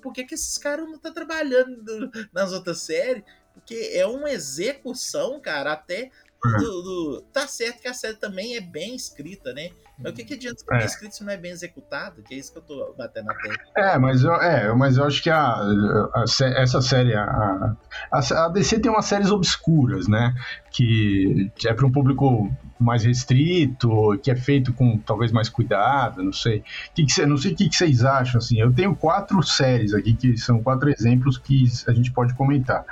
por que, que esses caras não estão tá trabalhando nas outras séries? Porque é uma execução, cara, até do, do, Tá certo que a série também é bem escrita, né? Mas o que, que adianta ser é. bem escrito se não é bem executado? Que é isso que eu tô batendo na tecla. É, mas eu, é, mas eu acho que a, a essa série, a, a, a, DC tem umas séries obscuras, né? Que é para um público mais restrito, que é feito com talvez mais cuidado, não sei. Que que cê, não sei o que, que vocês acham, assim. Eu tenho quatro séries aqui que são quatro exemplos que a gente pode comentar.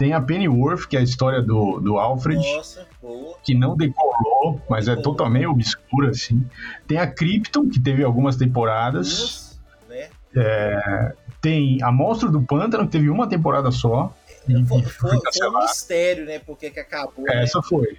Tem a Pennyworth, que é a história do, do Alfred. Nossa, que não decolou, mas é totalmente obscura, assim. Tem a Krypton, que teve algumas temporadas. né? É, tem a Monstro do Pântano, que teve uma temporada só. É, foi, foi, foi, um mistério, né? Porque que acabou. Essa né? foi.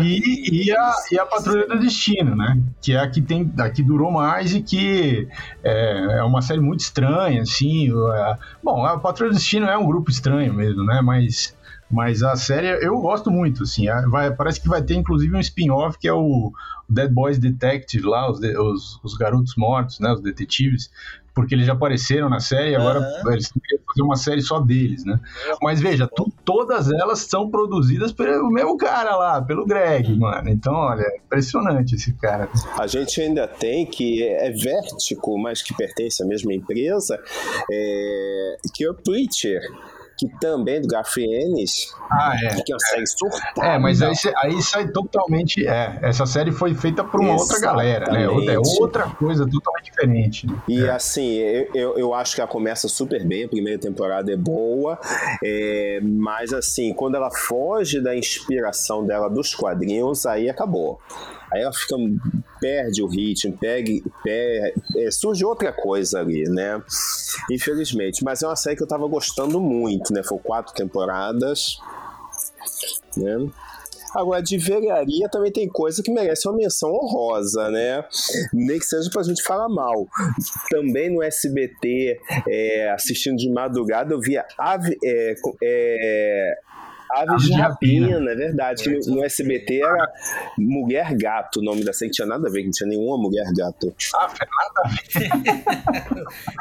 E, e, a, e a Patrulha do Destino, né? Que é a que, tem, a que durou mais e que é, é uma série muito estranha, assim. É, bom, a Patrulha do Destino é um grupo estranho mesmo, né? Mas, mas a série eu gosto muito, assim. É, vai, parece que vai ter inclusive um spin-off que é o Dead Boys Detective lá, os, os, os garotos mortos, né? Os detetives porque eles já apareceram na série, agora uhum. eles queriam fazer uma série só deles, né? Mas veja, tu, todas elas são produzidas pelo mesmo cara lá, pelo Greg, uhum. mano. Então, olha, é impressionante esse cara. A gente ainda tem que é Vértico, mas que pertence à mesma empresa, é, que é o Preacher que também do Garfienes, ah, é. que é uma série surtada. É, mas aí, aí sai totalmente. É, essa série foi feita por uma Exatamente. outra galera, né? É outra coisa totalmente diferente. Né? E é. assim, eu, eu acho que ela começa super bem, a primeira temporada é boa, é, mas assim, quando ela foge da inspiração dela dos quadrinhos, aí acabou. Aí ela fica, perde o ritmo, perde, é, surge outra coisa ali, né? Infelizmente. Mas é uma série que eu tava gostando muito, né? Foi quatro temporadas, né? Agora, de velharia também tem coisa que merece uma menção honrosa, né? Nem que seja pra gente falar mal. Também no SBT, é, assistindo de madrugada, eu via ave, é, é, Aves de Rapina, é verdade. Que no, no, SBT era Mulher Gato, o nome da série. Tinha nada a ver, não tinha nenhuma Mulher Gato. Ah, nada a ver.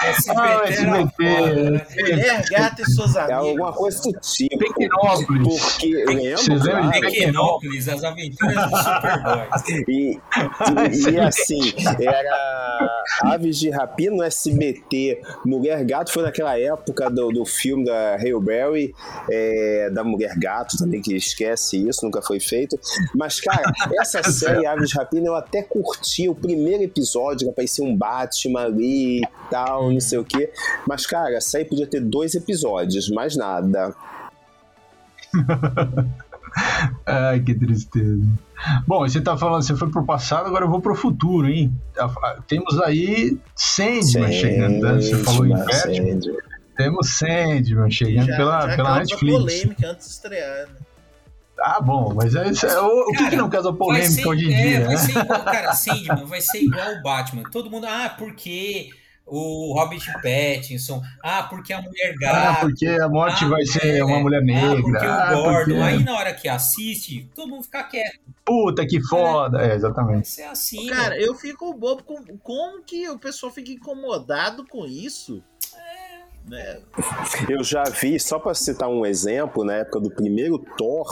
SBT, ah, SBT. Mulher Gato e suas amigas. É alguma coisa do tipo. Pequenópolis. Porque, lembro, claro. Pequenópolis, as aventuras do Superboy. E, e, e assim, era Aves de Rapina no SBT. Mulher Gato foi naquela época do, do filme da Hail Berry, é, da Mulher Gato também, que esquece isso, nunca foi feito. Mas, cara, essa série Aves de Rapina eu até curti o primeiro episódio, que aparecia um Batman ali e tal, não sei o quê. Mas, cara, a série podia ter dois episódios, mais nada. Ai, que tristeza. Bom, você tá falando, você foi pro passado, agora eu vou pro futuro, hein? Temos aí Sandman, Sandman chegando, né? Você falou em Batman. Temos Sandman chegando já, pela, já pela Netflix. polêmica antes de estrear, né? Ah, bom, mas é, é, o, cara, que, que não causa polêmica ser, hoje em é, dia? Vai né? ser igual, cara, Sandman vai ser igual o Batman. Todo mundo, ah, porque o Robert Pattinson, ah, porque a mulher gata. Ah, porque a morte ah, vai ser uma mulher negra. Ah, porque ah, o Gordon. Porque... Aí na hora que assiste, todo mundo fica quieto. Puta que foda. É, é exatamente. Isso é assim. Cara, eu fico bobo com como que o pessoal fica incomodado com isso. Né? Eu já vi, só para citar um exemplo, na época do primeiro Thor,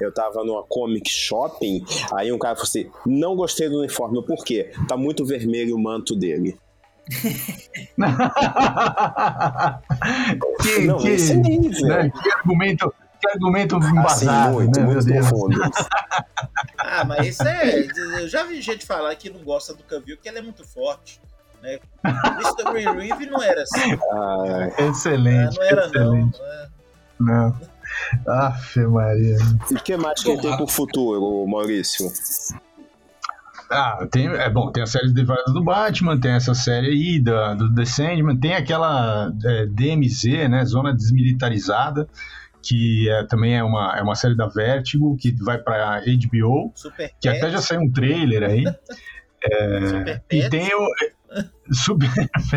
eu tava numa comic shopping, aí um cara falou assim: não gostei do uniforme, por quê? Tá muito vermelho o manto dele. que, não, que, esse nível. Né, que argumento, que argumento embasado, assim, muito, né, muito profundo. ah, mas isso é. Eu já vi gente falar que não gosta do Cavill, que ele é muito forte. Né? Mr. Reeve não era assim. Ah, excelente. Ah, não era, excelente. não. Né? Não. Aff, Maria. E o que mais que ele tem pro futuro, Maurício? Ah, tem, é bom, tem a série derivadas do Batman, tem essa série aí da, do The Sandman, tem aquela é, DMZ, né, Zona Desmilitarizada, que é, também é uma, é uma série da Vertigo, que vai para HBO, Super que até já saiu um trailer aí. É, e tem o, Super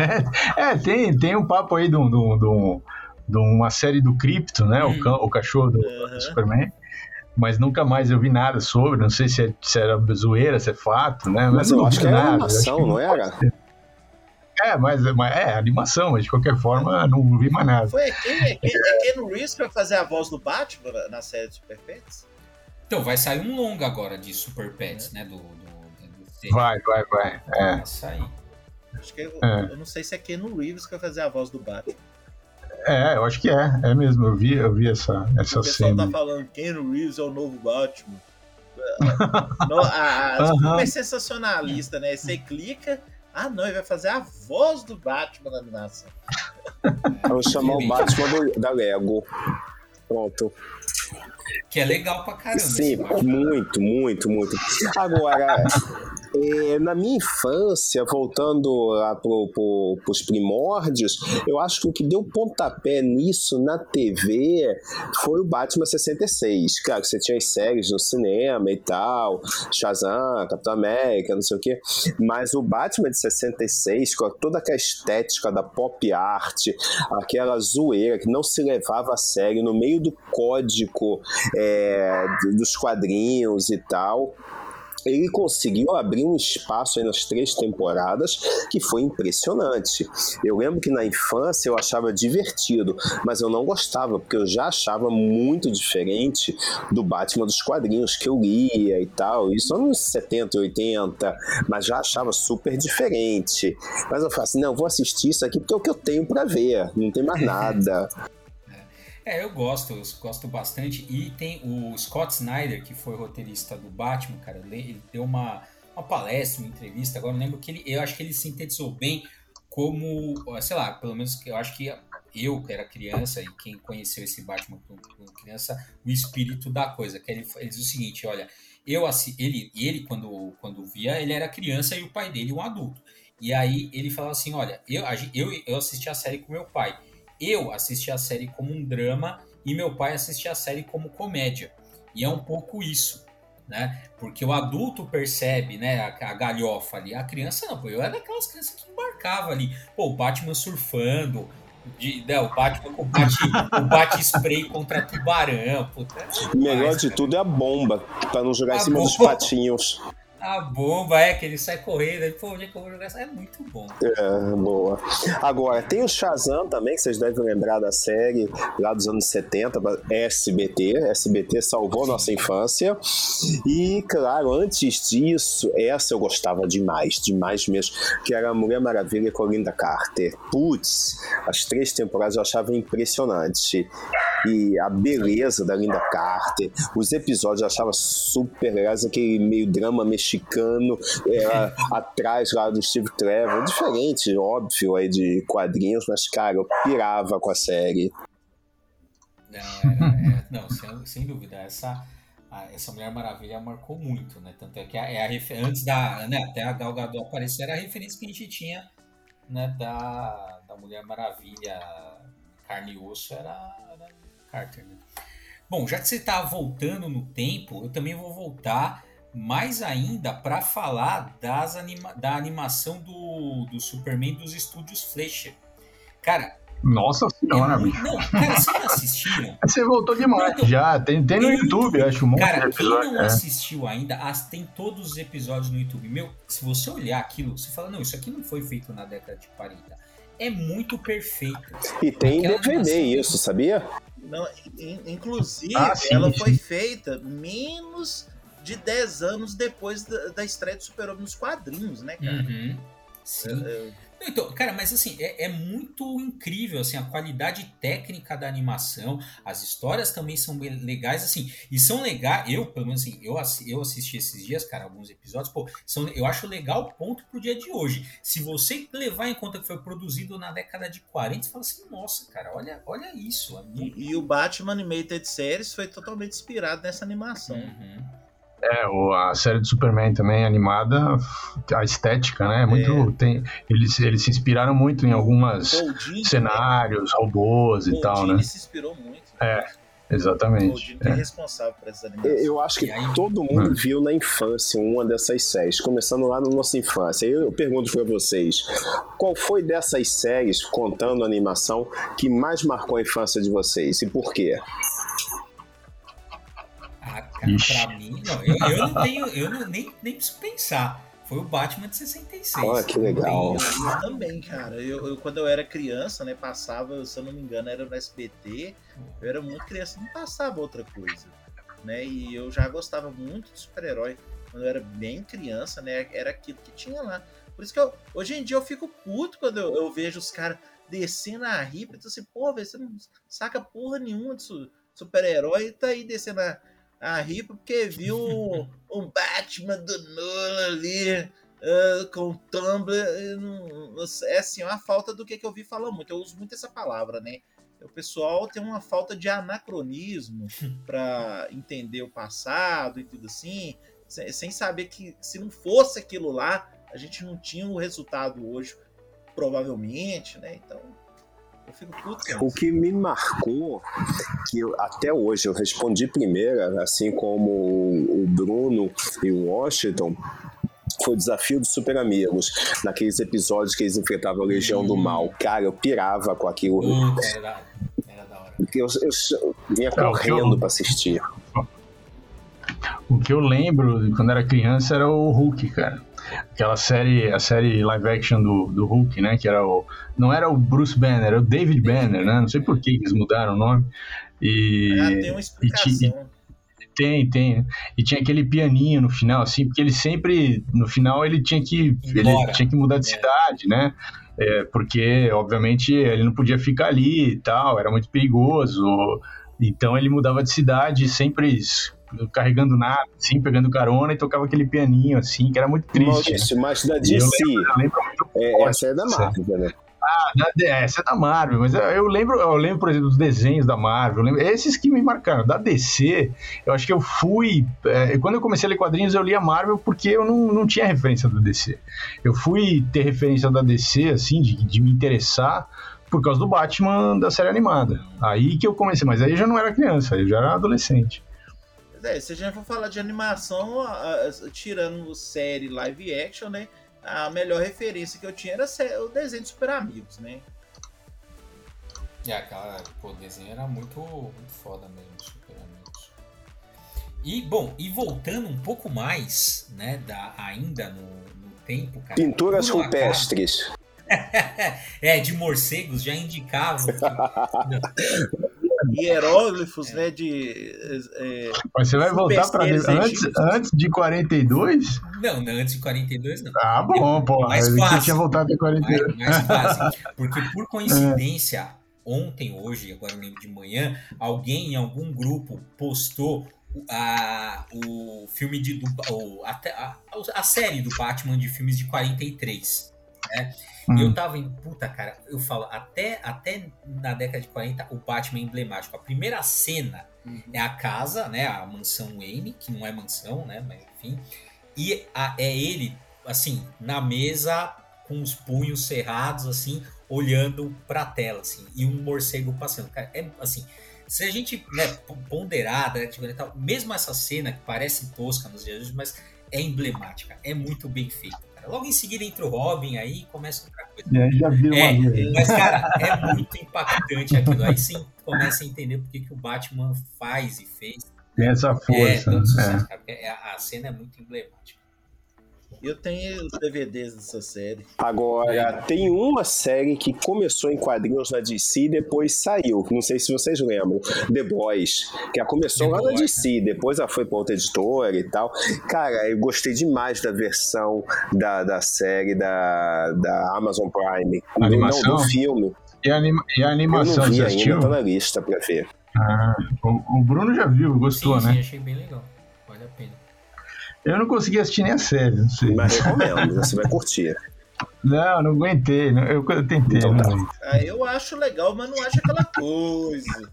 É, tem, tem um papo aí de, um, de, um, de uma série do Crypto, né? Hum. O, o cachorro do, uhum. do, Superman. Mas nunca mais eu vi nada sobre. Não sei se, é, se era zoeira, se é fato, né? Mas, mas eu acho que era animação, que não era? É, mas, mas é animação, mas de qualquer forma não vi mais nada. Foi quem, é, quem, é Ken Reeves que vai fazer a voz do Batman na série de Super Pets? Então, vai sair um longa agora de Super Pets, é. né? Do, do, do, vai, vai, vai. É. Vai sair. Acho que eu, é. eu não sei se é Ken Reeves que vai fazer a voz do Batman. É, eu acho que é, é mesmo. Eu vi, eu vi essa, essa o cena. O pessoal tá falando Ken Reeves é o novo Batman. no, a, a, uhum. é sensacionalista, né? Você clica, ah não, ele vai fazer a voz do Batman na animação. Vou chamar o Batman do, da Lego. Pronto. Que é legal pra caramba. Sim, muito, muito, muito. Agora, é, na minha infância, voltando lá pro, pro, primórdios, eu acho que o que deu pontapé nisso na TV foi o Batman 66. Claro, você tinha as séries no cinema e tal, Shazam, Capitão América, não sei o quê, mas o Batman de 66, com toda aquela estética da pop art, aquela zoeira que não se levava a sério no meio do código é, dos quadrinhos e tal ele conseguiu abrir um espaço aí nas três temporadas que foi impressionante. Eu lembro que na infância eu achava divertido, mas eu não gostava, porque eu já achava muito diferente do Batman dos quadrinhos que eu lia e tal. Isso anos 70, 80, mas já achava super diferente. Mas eu falei assim: não, vou assistir isso aqui porque é o que eu tenho para ver, não tem mais nada. É, eu gosto, eu gosto bastante. E tem o Scott Snyder, que foi roteirista do Batman, cara, ele deu uma, uma palestra, uma entrevista, agora eu lembro que ele, eu acho que ele sintetizou bem como, sei lá, pelo menos eu acho que eu, que era criança, e quem conheceu esse Batman como criança, o espírito da coisa, que ele, ele diz o seguinte, olha, eu ele, ele quando, quando via, ele era criança e o pai dele um adulto. E aí ele falava assim, olha, eu, eu, eu assisti a série com meu pai, eu assisti a série como um drama e meu pai assistia a série como comédia. E é um pouco isso. né? Porque o adulto percebe, né, a, a galhofa ali. A criança não, pô, eu era daquelas crianças que embarcava ali. Pô, o Batman surfando, de, né, o Batman com o bate, o bate spray contra tubarão. Puta, é melhor de cara. tudo é a bomba, para não jogar a em cima bomba. dos patinhos. A bomba é que ele sai correndo, pô, onde é que eu vou jogar? É muito bom. É, boa. Agora, tem o Shazam também, que vocês devem lembrar da série lá dos anos 70, SBT. SBT salvou Sim. nossa infância. E, claro, antes disso, essa eu gostava demais, demais mesmo, que era a Mulher Maravilha com a Linda Carter. Putz, as três temporadas eu achava impressionante. E a beleza da Linda Carter, os episódios eu achava super legais, aquele meio drama mexicano é, atrás lá do Steve Trevor, diferente, óbvio, aí de quadrinhos, mas cara, eu pirava com a série. Não, era, é, não sem, sem, dúvida, essa, essa Mulher Maravilha marcou muito, né? Tanto é que é a, antes da, né, até a Gal Gadot aparecer, era a referência que a gente tinha né, da, da Mulher Maravilha carne e osso, era, era Carter, né? Bom, já que você está voltando no tempo, eu também vou voltar mais ainda para falar das anima da animação do, do Superman dos estúdios Fleischer. Cara. Nossa senhora, é, bicho. Não, cara, vocês não assistiram? Você voltou demais não, já. Tem, tem no YouTube, acho um monte Cara, quem não é. assistiu ainda, as, tem todos os episódios no YouTube. Meu, se você olhar aquilo, você fala, não, isso aqui não foi feito na década de 40. É muito perfeito. E tem DVD animação, isso, sabia? Não, inclusive, ah, sim, ela sim. foi feita menos de 10 anos depois da, da estreia do Super-Homem nos quadrinhos, né, cara? Uhum. Sim. É, é então, cara, mas assim, é, é, muito incrível, assim, a qualidade técnica da animação, as histórias também são legais, assim, e são legais, eu, pelo menos assim, eu, eu assisti esses dias, cara, alguns episódios, pô, são, eu acho legal o ponto pro dia de hoje. Se você levar em conta que foi produzido na década de 40, você fala assim, nossa, cara, olha, olha isso. E, e, o Batman Animated Series foi totalmente inspirado nessa animação. Uhum. É, a série do Superman também animada, a estética, né? É muito, é. Tem, eles, eles se inspiraram muito em algumas cenários, né? robôs e tal, né? se inspirou muito. É. Exatamente. O é. é responsável por essa animação. Eu acho que aí, todo mundo hum. viu na infância uma dessas séries, começando lá na nossa infância. Eu pergunto para vocês, qual foi dessas séries, contando animação, que mais marcou a infância de vocês e por quê? Ah, cara, pra mim, não, eu, eu não tenho, eu não, nem, nem preciso pensar. Foi o Batman de 66. Olha que legal. Eu, eu também, cara. Eu, eu, quando eu era criança, né, passava, se eu não me engano, era no SBT. Eu era muito criança, não passava outra coisa. Né? E eu já gostava muito de super-herói. Quando eu era bem criança, né? Era aquilo que tinha lá. Por isso que eu, hoje em dia eu fico puto quando eu, eu vejo os caras descendo a ripa. Então assim, pô, você não saca porra nenhuma de super-herói e tá aí descendo a a ripa porque viu um, um Batman do Nolan ali uh, com Tumblr. é assim, uma falta do que, que eu vi falando muito. Eu uso muito essa palavra, né? O pessoal tem uma falta de anacronismo para entender o passado e tudo assim, sem saber que se não fosse aquilo lá, a gente não tinha o resultado hoje, provavelmente, né? Então. O que me marcou, que eu, até hoje eu respondi primeiro, assim como o Bruno e o Washington, foi o desafio dos super amigos, naqueles episódios que eles enfrentavam a Legião hum. do Mal. Cara, eu pirava com aquilo. Hum, era, era da hora. Porque eu, eu, eu vinha correndo eu... para assistir. O que eu lembro quando era criança era o Hulk, cara aquela série, a série live action do, do Hulk, né? Que era o. Não era o Bruce Banner, era o David Banner, né? Não sei por que eles mudaram o nome. E, ah, tem uma explicação. E, tem, tem. E tinha aquele pianinho no final, assim, porque ele sempre, no final, ele tinha que, ele tinha que mudar de é. cidade, né? É, porque, obviamente, ele não podia ficar ali e tal, era muito perigoso. Então ele mudava de cidade sempre carregando nada, assim, pegando carona e tocava aquele pianinho, assim, que era muito triste. Maurício, né? mas da DC. Eu lembro, eu lembro é, essa é da Marvel, né? Ah, essa é da Marvel, mas eu lembro, eu lembro, por exemplo, dos desenhos da Marvel, lembro, esses que me marcaram. Da DC, eu acho que eu fui. É, quando eu comecei a ler quadrinhos, eu li a Marvel porque eu não, não tinha referência da DC. Eu fui ter referência da DC, assim, de, de me interessar por causa do Batman da série animada. Aí que eu comecei, mas aí eu já não era criança, eu já era adolescente. É, se a gente for falar de animação, a, a, tirando série live action, né? A melhor referência que eu tinha era o desenho de Super Amigos, né? É, aquela, pô, o desenho era muito, muito foda mesmo, Super Amigos. E, bom, e voltando um pouco mais, né, da, ainda no, no tempo, cara. Pinturas rupestres. é, de morcegos já indicavam. hieróglifos, né? De. É, Mas você vai voltar para antes, antes de 42? Não, não, antes de 42 não. Ah, bom, pô. Mais fácil. Você tinha voltado até 42. Mais, mais fácil. Porque por coincidência, ontem, hoje, agora eu lembro de manhã, alguém em algum grupo postou a, o filme de. Do, o, a, a, a série do Batman de filmes de 43. Né? Hum. Eu tava em. Puta, cara, eu falo, até, até na década de 40, o Batman é emblemático. A primeira cena uhum. é a casa, né? A mansão Wayne, que não é mansão, né? Mas enfim. E a, é ele, assim, na mesa, com os punhos cerrados, assim, olhando pra tela, assim, e um morcego passando. Cara, é assim. Se a gente né, ponderar, né, tipo, mesmo essa cena que parece tosca nos dias de hoje, mas é emblemática, é muito bem feita. Logo em seguida entra o Robin, aí começa outra coisa. Aí já viu é, uma Mas, cara, é muito impactante aquilo. Aí sim começa a entender por que, o Batman faz e fez. Tem essa força. É, é. A cena é muito emblemática. Eu tenho os DVDs dessa série. Agora, tem uma série que começou em quadrinhos na DC e depois saiu. Não sei se vocês lembram. The Boys. Que ela começou The lá Boys. na DC, depois ela foi pra outra editora e tal. Cara, eu gostei demais da versão da, da série da, da Amazon Prime. Animação? Não, do filme. E a, anima e a animação, eu não vi ainda, assistiu? tá na lista pra ver. Ah, o, o Bruno já viu, gostou, sim, né? Sim, achei bem legal. Eu não consegui assistir nem a série, não sei. Mas recomendo, você vai curtir. Não, não aguentei. Não, eu, eu tentei. Então, tá. ah, eu acho legal, mas não acho aquela coisa.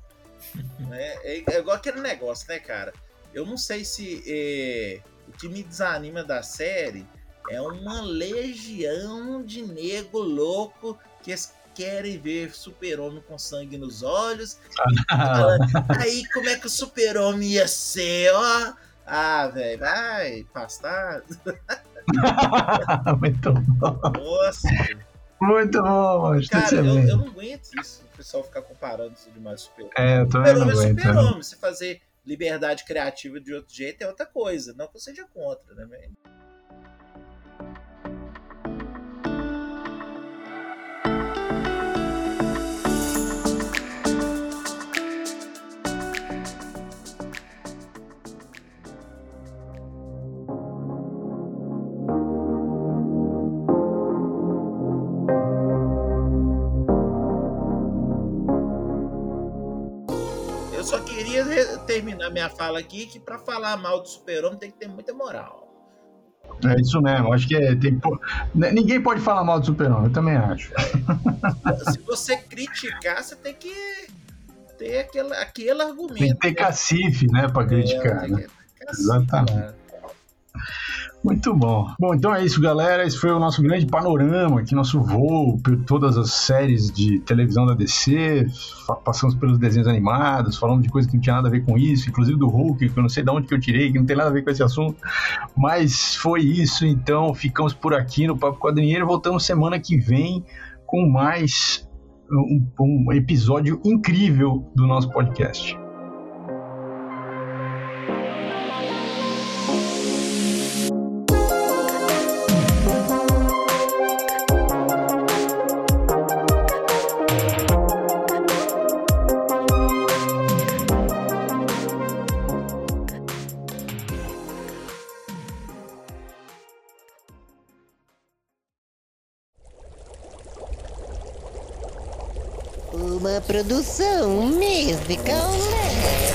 é, é, é, igual aquele negócio, né, cara? Eu não sei se é, o que me desanima da série é uma legião de nego louco que querem ver super-homem com sangue nos olhos. Ah. Aí como é que o super-homem ia ser, ó? Ah, velho, vai, pastar. Muito bom. Nossa. Muito bom, mas Cara, eu, eu, não aguento isso, o pessoal ficar comparando isso demais super É, eu também não aguento. É super-homem, se fazer liberdade criativa de outro jeito é outra coisa, não que eu seja contra, né, velho? Minha fala aqui que para falar mal do super-homem tem que ter muita moral. É isso mesmo, acho que é, tem, né, ninguém pode falar mal do super-homem, eu também acho. Se você criticar, você tem que ter aquele, aquele argumento. Tem que ter cacife, né, para criticar. É, né? Exatamente. Muito bom. Bom, então é isso, galera. Esse foi o nosso grande panorama aqui, nosso voo por todas as séries de televisão da DC. Passamos pelos desenhos animados, falamos de coisas que não tinha nada a ver com isso, inclusive do Hulk, que eu não sei de onde que eu tirei, que não tem nada a ver com esse assunto. Mas foi isso, então ficamos por aqui no Papo Quadrinheiro. Voltamos semana que vem com mais um, um episódio incrível do nosso podcast. Produção musical.